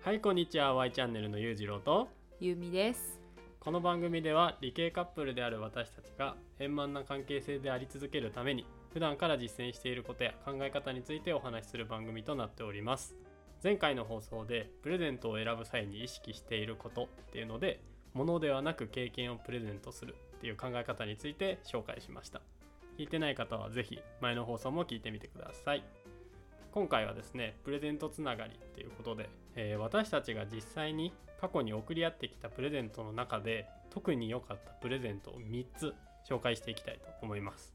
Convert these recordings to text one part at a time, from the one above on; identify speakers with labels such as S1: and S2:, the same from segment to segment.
S1: はいこんにちは。Y チャンネルのゆうじろうと。
S2: ゆうみです。
S1: この番組では理系カップルである私たちが円満な関係性であり続けるために普段から実践していることや考え方についてお話しする番組となっております。前回の放送でプレゼントを選ぶ際に意識していることっていうので物ではなく経験をプレゼントするっていう考え方について紹介しました。聞いてない方はぜひ前の放送も聞いてみてください今回はですねプレゼントつながりっていうことで、えー私たちが実際に過去に送り合ってきたプレゼントの中で特に良かったプレゼントを3つ紹介していきたいと思います。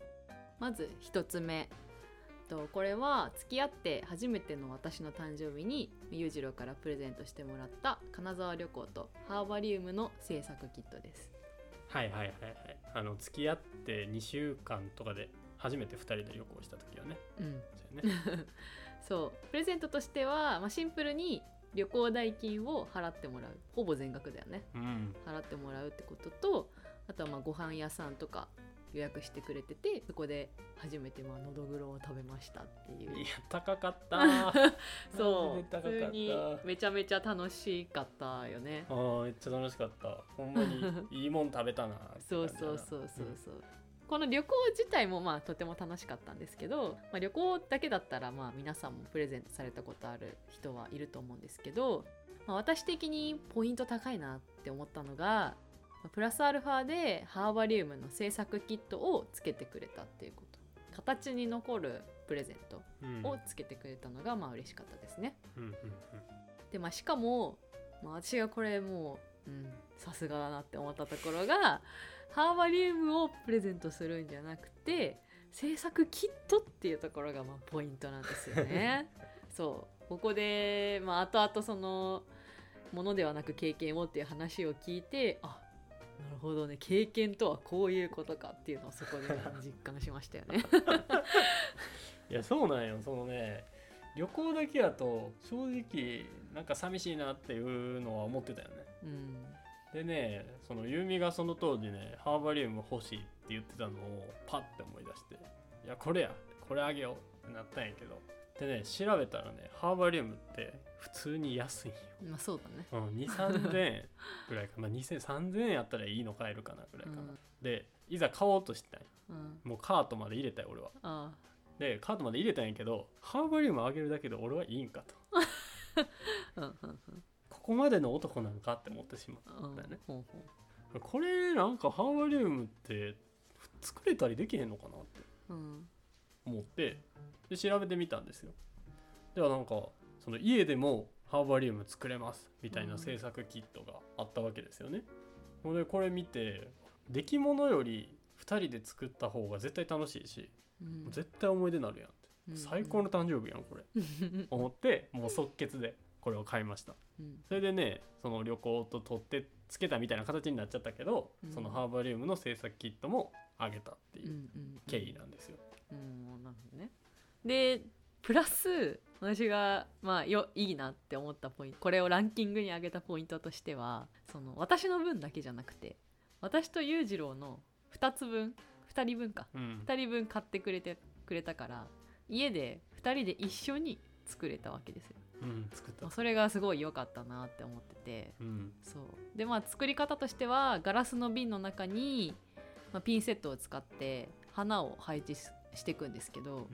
S2: まず一つ目。とこれは付き合って初めての私の誕生日に裕次郎からプレゼントしてもらった金沢旅行とハーバリウムの制作キットです。
S1: はいはいはいはい。あの付き合って2週間とかで初めて2人で旅行した時はね。
S2: うん、
S1: そうよね
S2: そう。プレゼントとしては、まあ、シンプルに旅行代金を払ってもらう。ほぼ全額だよね。
S1: うん。
S2: 払ってもらうってこととあとはまあご飯屋さんとか予約してくれててそこで初めてまあのどぐろを食べましたっていう。
S1: いや高かった。ー
S2: そう。普通にめちゃめちゃ楽しかったよね。
S1: あーめっちゃ楽しかった。ほんまにいいもん食べたな。
S2: そうそうそうそうそう、この旅行自体もまあとても楽しかったんですけど、まあ、旅行だけだったらまあ皆さんもプレゼントされたことある人はいると思うんですけど、まあ、私的にポイント高いなって思ったのがまあプラスアルファでハーバリウムの制作キットをつけてくれたっていうこと。形に残るプレゼント
S1: うん。
S2: をつけてくれたのがまあ嬉しかったですね。
S1: うんうんうん。
S2: でまあしかも、まあ、私がこれもううんさすがだなって思ったところがハーバリウムをプレゼントするんじゃなくて制作キットっていうところがまあポイントなんですよね。そう。ここで、まあ、後々そのものではなく経験をっていう話を聞いてあなるほどね。経験とはこういうことかっていうのをそこで、ね、実感しましたよね。
S1: いやそうなんよ。そのね旅行だけやと正直なんか寂しいなっていうのは思ってたよね。
S2: うん
S1: でねそのユーミがその当時ねハーバリウム欲しいって言ってたのをパッて思い出していやこれやこれあげようってなったんやけどでね調べたらねハーバリウムって普通に安いんよ、
S2: まあそうだね。
S1: うん、2 3 0円ぐらいかな。2000 3000円やったらいいの買えるかなぐらいかな、
S2: うん。
S1: でいざ買おうとしたんよ
S2: うん、
S1: もうカートまで入れたよ俺は。
S2: あ
S1: でカートまで入れたんやけどハーバリウムあげるだけで俺はいいんかと。
S2: あ うんうんうん
S1: ここまでの男なんかって思ってしまう
S2: うん。
S1: だよね
S2: ほう。ほ
S1: これなんかハーバリウムって作れたりできへんのかなって思ってで調べてみたんですよ。ではなんかその家でもハーバリウム作れますみたいな制作キットがあったわけですよね、ほんでこれ見て出来物より2人で作った方が絶対楽しいし、
S2: うん。
S1: 絶対思い出になるやんって、
S2: うん。
S1: 最高の誕生日やんこれ。
S2: うん
S1: 思ってもう即決でこれを買いました。
S2: うん。
S1: それでねその旅行と取ってつけたみたいな形になっちゃったけど、
S2: うん。
S1: そのハーバリウムの制作キットもあげたって
S2: う
S1: いうん経緯なんですよ。
S2: うんなるほどね。でプラス私がまあよいいなって思ったポイントこれをランキングに上げたポイントとしてはその私の分だけじゃなくて私と裕次郎の2つ分2人分か。
S1: うん。
S2: 2人分買ってくれてくれたから家で2人で一緒に作れたわけですよ。
S1: うん、作った。
S2: それがすごい良かったなって思ってて。
S1: うん。
S2: そう。でまあ作り方としてはガラスの瓶の中に、まあ、ピンセットを使って花を配置ししていくんですけども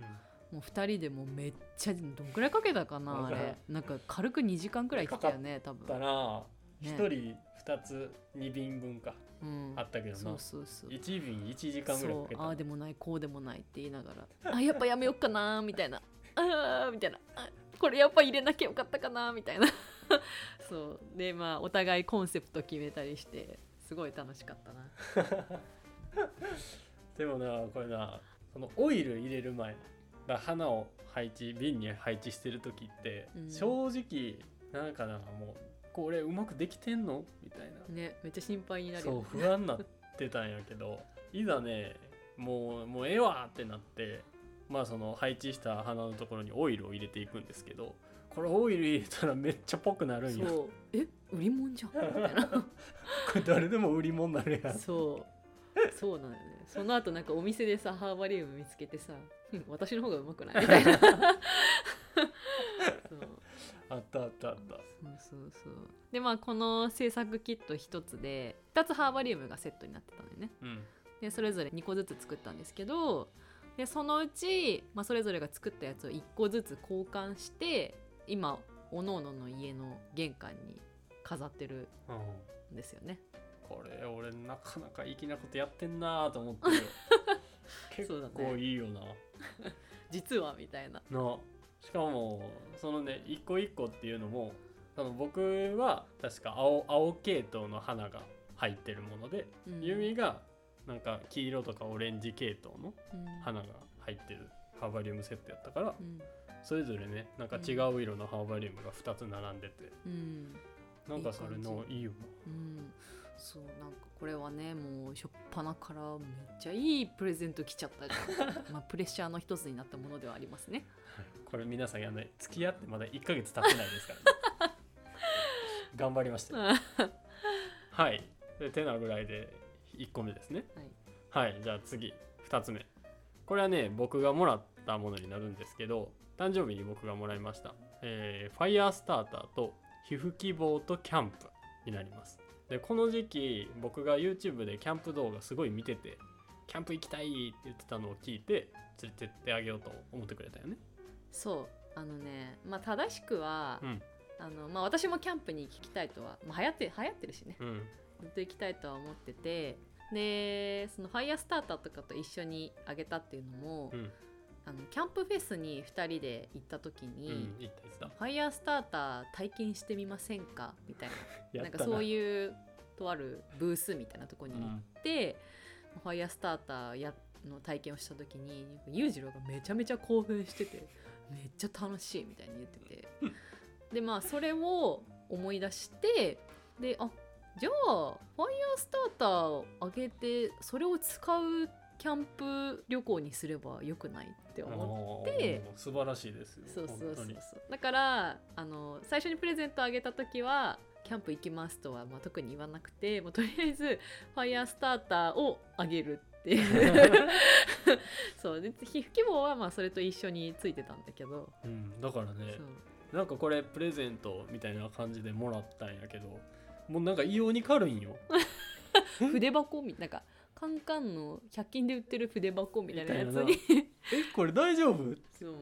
S2: う2人でもうめっちゃどんくらいかけたかなあれ。なんか軽く2時間くらい来たよね多
S1: だ
S2: 分、
S1: な。
S2: ね
S1: 一人二つ二瓶分か
S2: うん。
S1: あ、ったけどな。
S2: そう。そうそう。
S1: 一瓶一時間ぐらいかけた。
S2: ああでもないこうでもないって言いながら。あやっぱやめよっかなみたいな。あーみたいな。あこれやっぱ入れなきゃよかったかなみたいな。そう。でまあお互いコンセプト決めたりしてすごい楽しかったな。
S1: でもなこれなそのオイル入れる前だ花を配置瓶に配置してる時って、
S2: うん。
S1: 正直なんかなもうこれうまくできてんの？みたいな。
S2: ねめっちゃ心配になる
S1: そう不安になってたんやけどいざねもうもうええわってなってまあその配置した花のところにオイルを入れていくんですけどこれオイル入れたらめっちゃぽくなるんや。こ
S2: そう。え？売り物じゃん？みたいな。
S1: れ誰でも売り物になるやん。
S2: そう。そうなんだよね。その後なんかお店でさハーバリウム見つけてさうん 私の方がうまくない？みたいな。そう。
S1: あったあったあった。
S2: そうそうそう。でまあこの制作キット1つで2つハーバリウムがセットになってたのよね。
S1: うん。
S2: でそれぞれ2個ずつ作ったんですけどでそのうち、まあ、それぞれが作ったやつを1個ずつ交換して今おのおのの家の玄関に飾ってる
S1: うん
S2: んですよね。
S1: これ俺なかなか粋なことやってんなと思って 結構いいよな。
S2: 実はみたいな。
S1: なしかもそのね一個一個っていうのもその僕は確か青青系統の花が入ってるもので、
S2: うん。
S1: ユミがなんか黄色とかオレンジ系統の
S2: うん。
S1: 花が入ってるハーバリウムセットやったから
S2: うん。
S1: それぞれねなんか違う色のハーバリウムが2つ並んでて、
S2: うん。
S1: なんかそれのいいよ
S2: うん。そうなんかこれはねもうしょっぱなからめっちゃいいプレゼント来ちゃった まあプレッシャーの一つになったものではありますね。
S1: なこれ皆さんやんない付き合ってまだ1ヶ月経ってないですからね。頑張りましたよ。はい。でてなぐらいで1個目ですね。
S2: はい。
S1: はいじゃあ次2つ目。これはね僕がもらったものになるんですけど誕生日に僕がもらいました、えーファイヤースターターと皮膚希望とキャンプになります。でこの時期僕が YouTube でキャンプ動画すごい見ててキャンプ行きたいって言ってたのを聞いて連れてってあげようと思ってくれたよね。
S2: そうあのねまあ正しくは、
S1: うん。
S2: あのまあ、私もキャンプに行きたいとは、まあ、流行って流行ってるしね。
S1: うん。
S2: ずっと行きたいとは思っててでそのファイヤースターターとかと一緒にあげたっていうのも、
S1: うん。
S2: あのキャンプフェスに2人で行った時
S1: うん
S2: に、
S1: 行った行っ
S2: ファイヤースターター体験してみませんか？みたいな。な。んかそういうとあるブースみたいなところに行って、ファイヤースターターやの体験をした時に裕次郎がめちゃめちゃ興奮しててめっちゃ楽しいみたいに言ってて。でまあそれを思い出してであじゃあファイヤースターターをあげてそれを使うキャンプ旅行にすればよくないって思って。
S1: て素晴らしいですよ
S2: そうそうそうだからあの最初にプレゼントあげた時はキャンプ行きますとは、まあ、特に言わなくてもうとりあえずファイヤースターターをあげるっていう。そう。で皮膚希望はまあそれと一緒についてたんだけど、
S1: うん、だからねなんかこれプレゼントみたいな感じでもらったんやけどもうなんか異様に軽いんよ。
S2: 筆箱みたいなカンカンの100均で売ってる筆箱みたいなやつ
S1: み
S2: に
S1: えこれ大丈夫？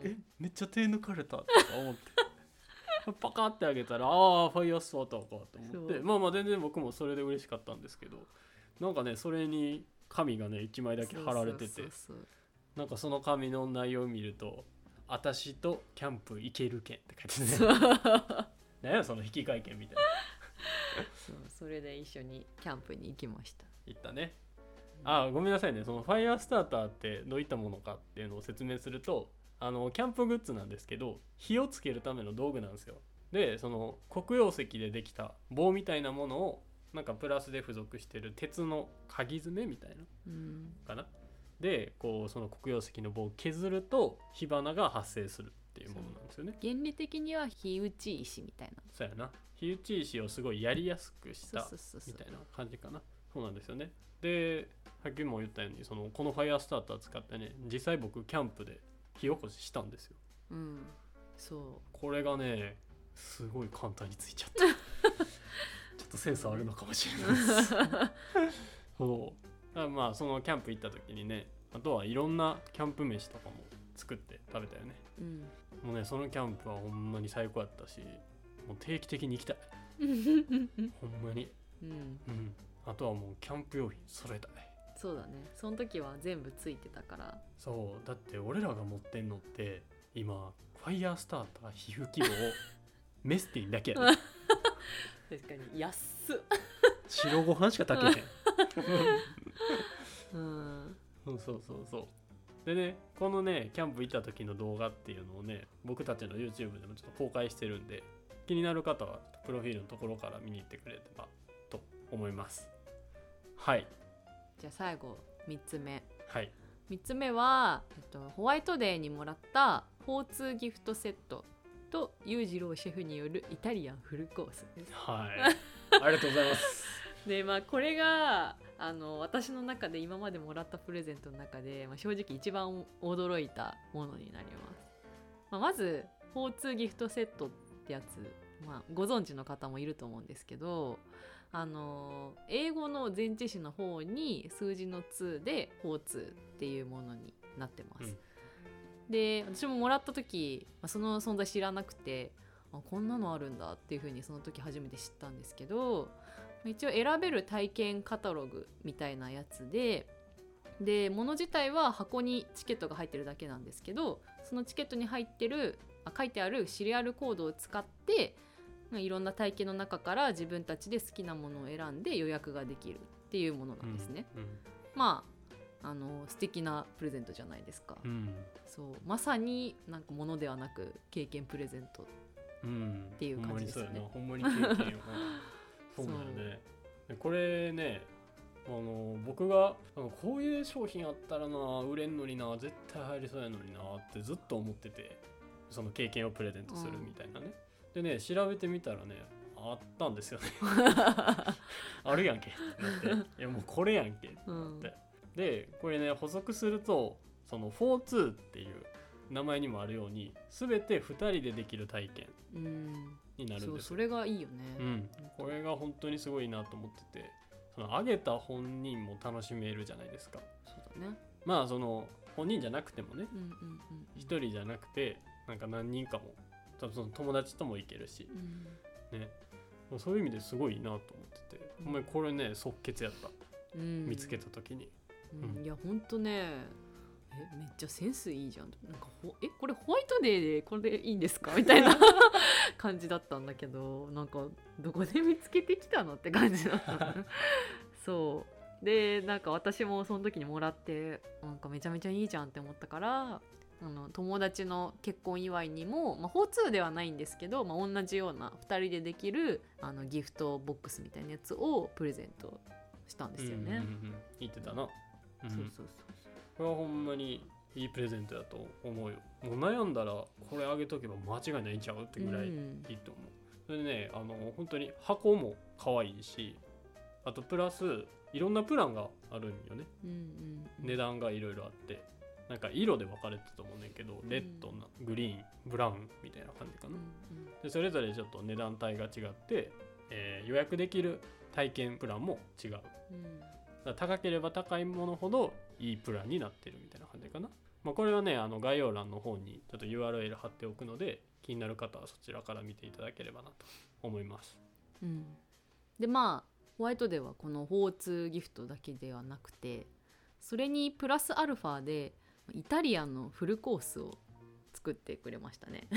S1: えめっちゃ手抜かれたとか思って。パカってあげたらああファイヤースターターかと思って。まあまあ全然僕もそれで嬉しかったんですけどなんかねそれに紙がね1枚だけ貼られててなんかその紙の内容を見ると「私とキャンプ行ける券」って書いてね。何 やその引き換え券みたいな
S2: そうそれで一緒にキャンプに行きました。
S1: 言ったね。あごめんなさいね。そのファイヤースターターってどういったものかっていうのを説明するとあのキャンプグッズなんですけど火をつけるための道具なんですよ。でその黒曜石でできた棒みたいなものをなんかプラスで付属してる鉄の鍵爪みたいな
S2: うん。
S1: かな？でこうその黒曜石の棒を削ると火花が発生するっていうものなんですよね。
S2: 原理的には火打ち石みたいな。
S1: そうやな。火打ち石をすごいやりやすくしたみたいな感じかな。そうなんですよね。でさっきも言ったようにそのこのファイヤースターター使ってね実際僕キャンプで火起こししたんですよ。
S2: うん。そ
S1: これがねすごい簡単についちゃった。ちょっとセンスあるのかもしれないです。そう。まあそのキャンプ行った時にねあとはいろんなキャンプ飯とかも作って食べたよね。
S2: ううん
S1: もうねそのキャンプはほんまに最高やったしもう定期的に行きたい。ほんまに。
S2: うん。
S1: うん。あとはもうキャンプ用品揃えたい。
S2: そうだね。その時は全部ついてたから。
S1: そう。だって俺らが持ってんのって今ファイヤースターター皮膚希望 メスティンだけやで。
S2: 確かに安っ。
S1: 白ご飯しか炊けへん。
S2: うん。
S1: そうそうそうそうでねこのねキャンプ行った時の動画っていうのをね僕たちの YouTube でもちょっと公開してるんで気になる方はプロフィールのところから見に行ってくれればと思います。はい。
S2: じゃあ最後3つ目。
S1: はい。
S2: 3つ目は、えっと、ホワイトデーにもらった交通ギフトセットと裕次郎シェフによるイタリアンフルコースです。
S1: はい。ありがとうございます。
S2: でまあこれがあの私の中で今までもらったプレゼントの中で、まあ、正直一番驚いたものになります、まあ、まず交通ギフトセットっってやつ、まあ、ご存知の方もいると思うんですけどあの英語の前置詞の方に数字の2で「法通」っていうものになってます。で私ももらった時まあその存在知らなくてあこんなのあるんだっていう風にその時初めて知ったんですけど一応選べる体験カタログみたいなやつでで物自体は箱にチケットが入ってるだけなんですけどそのチケットに入ってるあ書いてあるシリアルコードを使ってまあいろんな体験の中から自分たちで好きなものを選んで予約ができるっていうものなんですね。
S1: うん
S2: まああの素敵なプレゼントじゃないですか。
S1: うん。
S2: そう。まさになんか物ではなく経験プレゼント
S1: うん
S2: ていう感じですよね。
S1: うやな。ほんまに経験よ そうだよね。でこれねあの僕があのこういう商品あったらな売れんのにな絶対入りそうやのになってずっと思っててその経験をプレゼントするみたいなね、でね調べてみたらねあったんですよね。あるやんけ。ってなって。いやもうこれやんけ。
S2: うん。
S1: ででこれね補足するとその42っていう名前にもあるように全て2人でできる体験。
S2: うん
S1: になるんですよ。
S2: そうそれがいいよね。
S1: うん、これが本当にすごいなと思ってて。その上げた本人も楽しめるじゃないですか。
S2: そうだね。
S1: まあその本人じゃなくてもね。
S2: うんうんうん
S1: 人じゃなくてなんか何人かも。多分その友達とも行けるし。
S2: うん。
S1: ね。そういう意味ですごいなと思ってて、
S2: うん。
S1: ほんまにこれね即決やった。
S2: うん。
S1: 見つけた時に、
S2: いやほんとね。えめっちゃセンスいいじゃん。なんかほえこれホワイトデーでこれいいんですか？みたいな感じだったんだけどなんかどこで見つけてきたのって感じだった。そう。でなんか私もその時にもらってなんかめちゃめちゃいいじゃんって思ったからあの友達の結婚祝いにも、まあ、法通ではないんですけど、まあ、同じような2人でできるあのギフトボックスみたいなやつをプレゼントしたんですよね。
S1: うんうんうん言ってたな、うん。
S2: そうそうそう。
S1: これはほんまにいいプレゼントだと思うよ。もう悩んだらこれあげとけば間違いないんちゃうってぐらい
S2: うん。
S1: いいと思う、それでねあの本当に箱も可愛いしあとプラスいろんなプランがあるんよね。
S2: うんうんうん。
S1: 値段がいろいろあって。なんか色で分かれてたと思うねんけどレッドなグリーンブラウンみたいな感じかな、
S2: うん
S1: でそれぞれちょっと値段帯が違って、えー予約できる体験プランも違う。
S2: うん。
S1: ら高ければ高いものほどいいプランになってるみたいな感じかな、まあ、これはねあの概要欄の方にちょっと URL 貼っておくので気になる方はそちらから見ていただければなと思います。
S2: うん。でまあホワイトデーはこの交通ギフトだけではなくてそれにプラスアルファでイタリアンのフルコースを作ってくれましたね。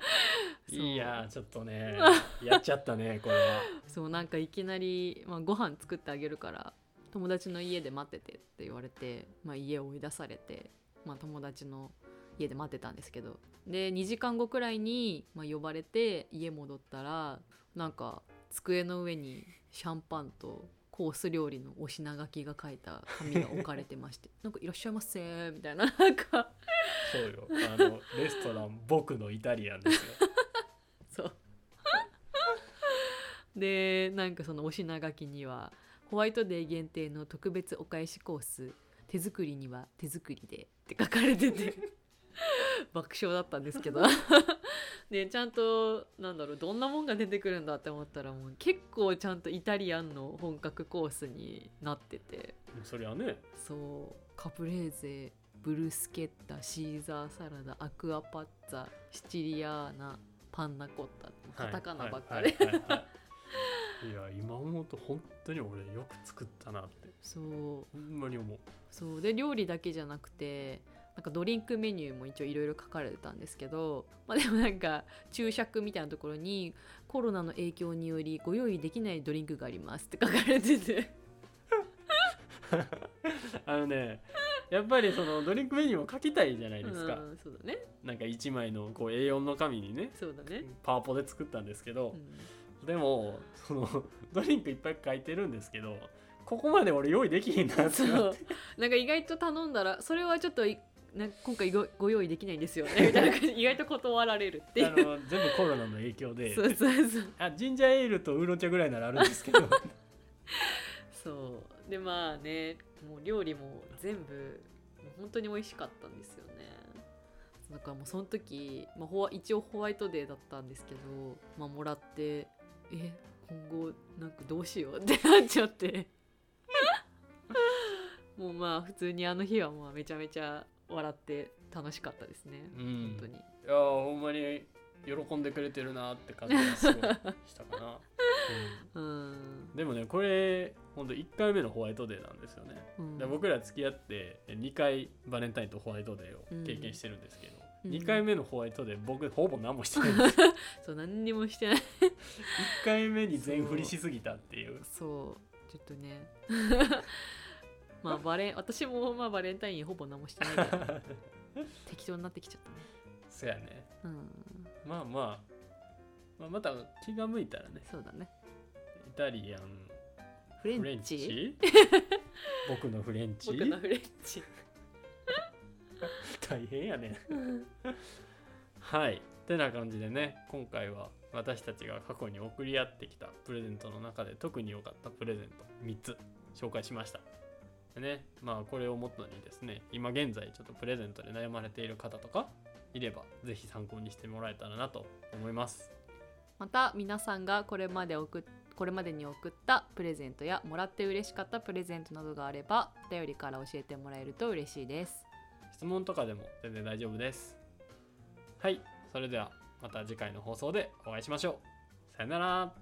S1: いやーちょっとね やっちゃったねこれは。
S2: そうなんかいきなり、まあ、ご飯作ってあげるから友達の家で待っててって言われて、まあ、家を追い出されて、まあ、友達の家で待ってたんですけど。で2時間後くらいに、まあ、呼ばれて家戻ったらなんか机の上にシャンパンとコース料理のお品書きが書いた紙が置かれてまして。なんか「いらっしゃいませ」みたいななんか。
S1: そうよ。あのレストラン僕のイタリアンですよ。
S2: そう。でなんかそのお品書きにはホワイトデー限定の特別お返しコース手作りには手作りでって書かれてて 爆笑だったんですけど。でちゃんとなんだろうどんなもんが出てくるんだって思ったらもう結構ちゃんとイタリアンの本格コースになってて。
S1: そりゃね。
S2: そう。カプレーゼブルスケッタシーザーサラダアクアパッツァシチリアーナパンナコッタカタカナばっかり、
S1: いや今思うと本当に俺よく作ったなって
S2: そう。
S1: ほんまに思う。
S2: そう。で料理だけじゃなくてなんかドリンクメニューも一応いろいろ書かれてたんですけど、まあ、でもなんか注釈みたいなところにコロナの影響によりご用意できないドリンクがありますって書かれてて。
S1: あのねやっぱりそのドリンクメニューも書きたいじゃないですか、
S2: うんそうだね。
S1: なんか1枚のこう A4 の紙にね
S2: そうだね、
S1: パワポで作ったんですけど
S2: う、ん。
S1: でもそのドリンクいっぱい書いてるんですけどここまで俺用意できひんなって
S2: そう。
S1: な
S2: んか意外と頼んだらそれはちょっといな今回ごご用意できないんですよねみたいな感じ。で意外と断られるっていう。
S1: あの全部コロナの影響で。
S2: そうそうそう
S1: あジンジャーエールとウーロン茶ぐらいならあるんですけど。
S2: そう。でまあねもう料理も全部もう本当に美味しかったんですよね。だからもうその時、まあ、ホワ一応ホワイトデーだったんですけど、まあ、もらってえ今後なんかどうしようってなっちゃってもうまあ普通にあの日はまあめちゃめちゃ笑って楽しかったですね、
S1: うん。
S2: 本当に。
S1: いやーほんまに喜んでくれてるなって感じがすごいしたかな、
S2: うん、
S1: うん。でもねこれほんと1回目のホワイトデーなんですよね、
S2: うん。
S1: で僕ら付き合って2回バレンタインとホワイトデーを経験してるんですけど、
S2: うん。
S1: 2回目のホワイトデー僕ほぼ何もしてない。
S2: そう何にもしてない。
S1: 1回目に全振りしすぎたっていう。
S2: そう。ちょっとねまあ バレン私もまあバレンタインほぼ何もしてないから 適当になってきちゃったね。
S1: そやね。
S2: うん。
S1: まあまあ、まあ、また気が向いたらね。
S2: そうだね。
S1: イタリアンフレン
S2: ンチ？
S1: チ 僕のフレンチ？
S2: 僕のフレンチ。
S1: 大変やね。はい。てな感じでね今回は私たちが過去に送り合ってきたプレゼントの中で特に良かったプレゼント3つ紹介しましたでねまあこれをもとにですね今現在ちょっとプレゼントで悩まれている方とかいればぜひ参考にしてもらえたらなと思います。
S2: また皆さんがこれまで送っこれまでに送ったプレゼントやもらって嬉しかったプレゼントなどがあればお便りから教えてもらえると嬉しいです。
S1: 質問とかでも全然大丈夫です。はいそれではまた次回の放送でお会いしましょう。さよなら